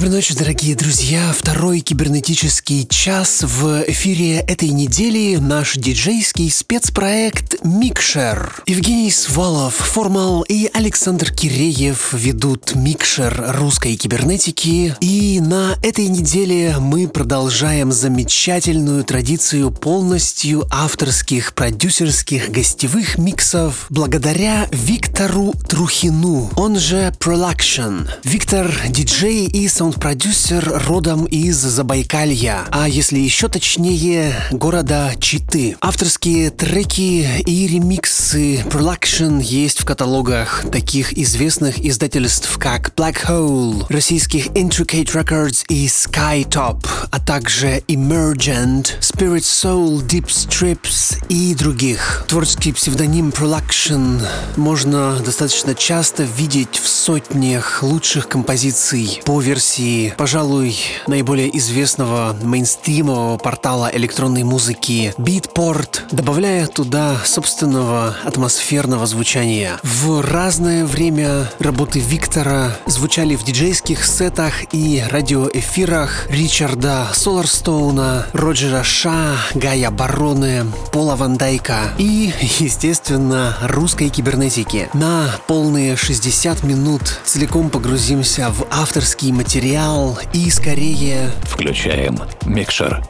Доброй ночи, дорогие друзья. Второй кибернетический час в эфире этой недели наш диджейский спецпроект «Микшер». Евгений Свалов, Формал и Александр Киреев ведут «Микшер» русской кибернетики. И на этой неделе мы продолжаем замечательную традицию полностью авторских, продюсерских, гостевых миксов благодаря Виктору Трухину, он же Prolaction. Виктор – диджей и саунд-продюсер родом из Забайкалья, а если еще точнее, города Читы. Авторские треки и ремиксы Production есть в каталогах таких известных издательств, как Black Hole, российских Intricate Records и Skytop, а также Emergent, Spirit Soul, Deep Strips и других. Творческий псевдоним Production можно достаточно часто видеть в сотнях лучших композиций по версии версии, пожалуй, наиболее известного мейнстримового портала электронной музыки Beatport, добавляя туда собственного атмосферного звучания. В разное время работы Виктора звучали в диджейских сетах и радиоэфирах Ричарда Соларстоуна, Роджера Ша, Гая Бароне, Пола Вандайка и, естественно, русской кибернетики. На полные 60 минут целиком погрузимся в авторский материал материал и скорее... Включаем микшер.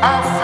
I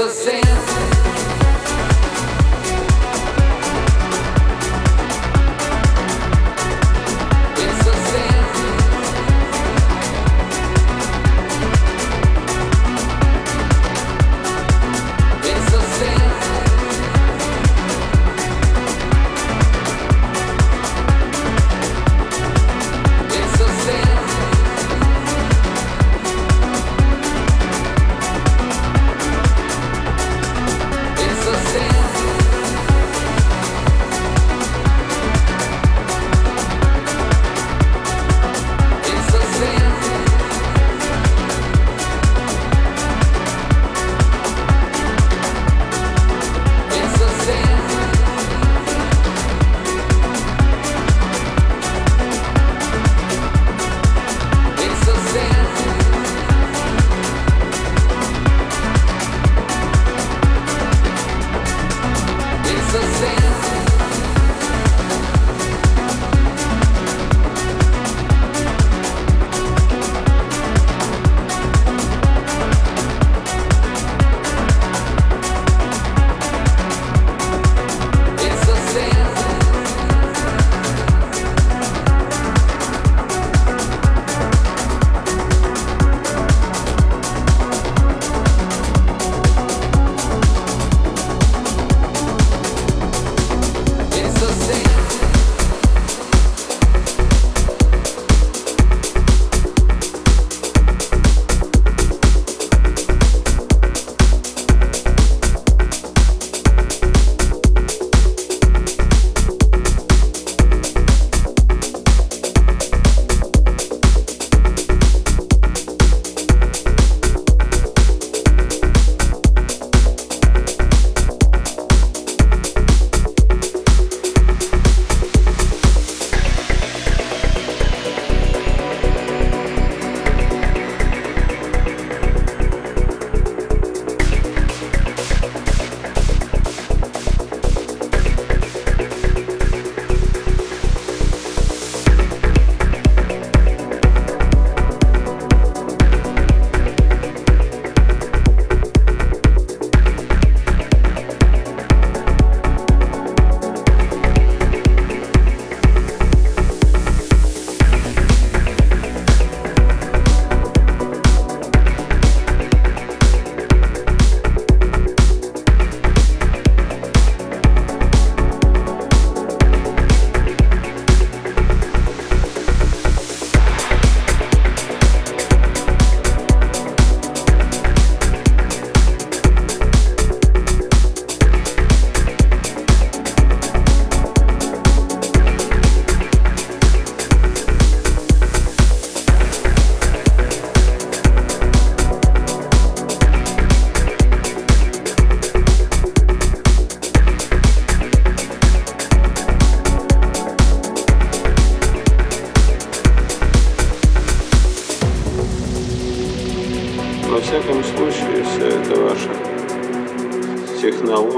Jesus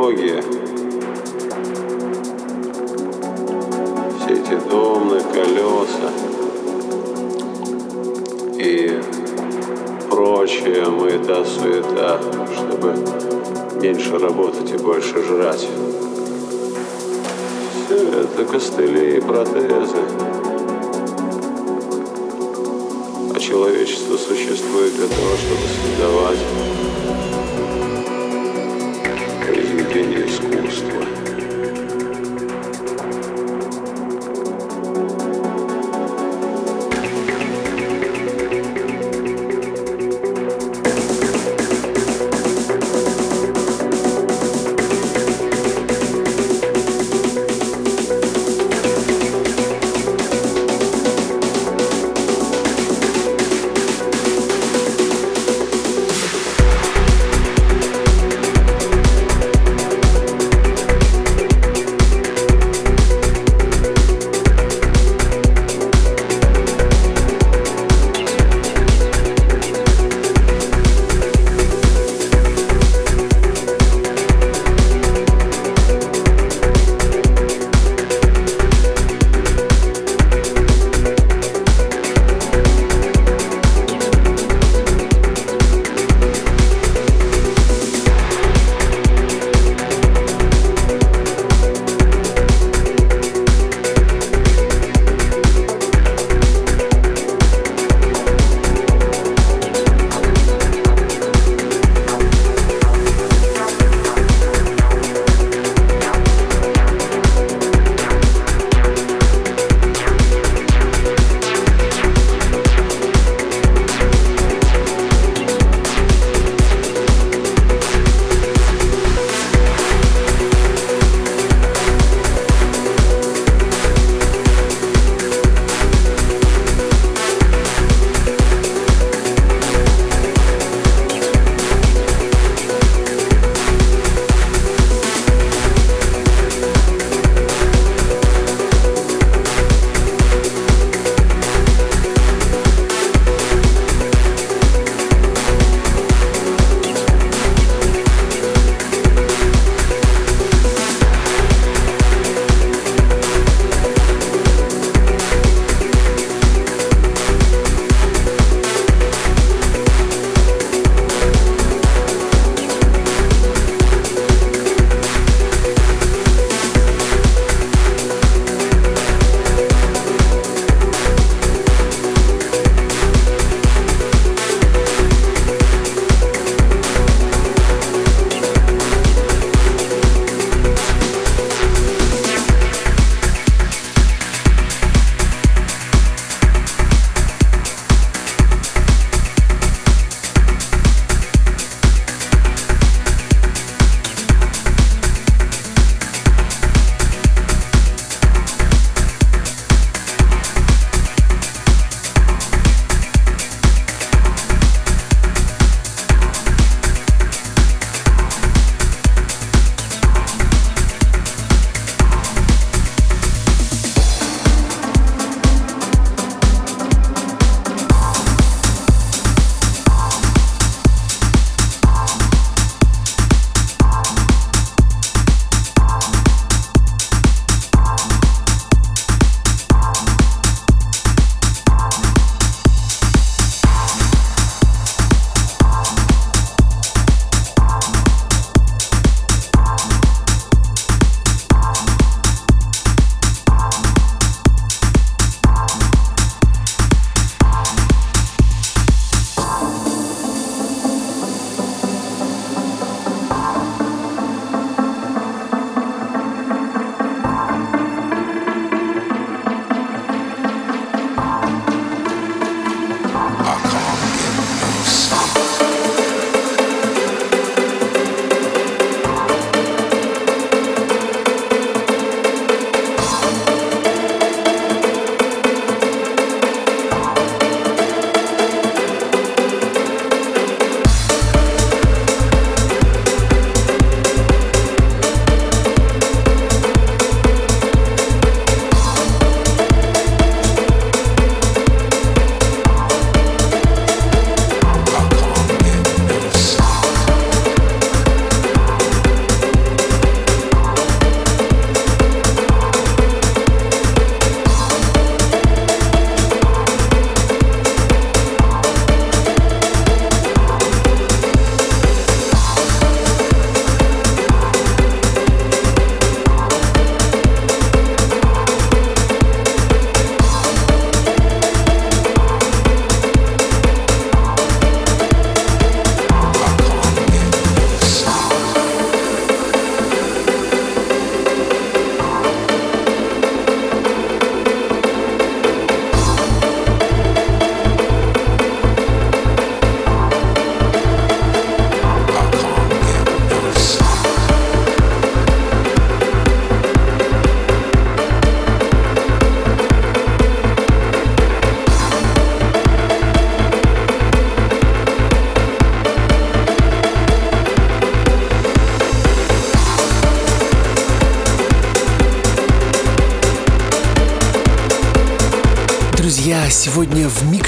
технология, все эти домны, колеса и прочая маята-суета, чтобы меньше работать и больше жрать. Все это костыли и протезы.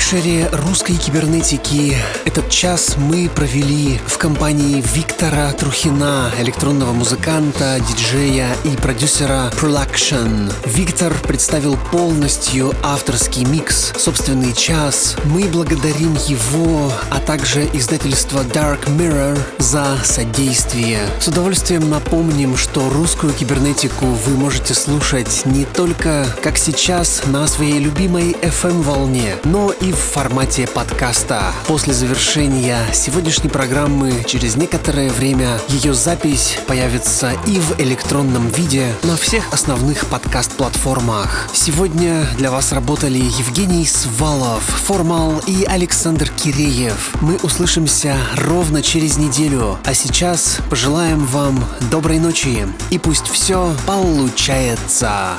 Микшере русской кибернетики этот час мы провели в компании Виктора Трухина, электронного музыканта, диджея и продюсера Production. Виктор представил полностью авторский микс, собственный час. Мы благодарим его, а также издательство Dark Mirror за содействие. С удовольствием напомним, что русскую кибернетику вы можете слушать не только, как сейчас, на своей любимой FM-волне, но и в формате подкаста. После завершения сегодняшней программы через некоторое время ее запись появится и в электронном виде на всех основных подкаст-платформах. Сегодня для вас работали Евгений Свалов, Формал и Александр Киреев. Мы услышимся ровно через неделю, а сейчас пожелаем вам доброй ночи и пусть все получается.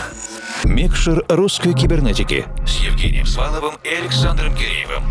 Микшер русской кибернетики Евгением Сваловым и Александром Киреевым.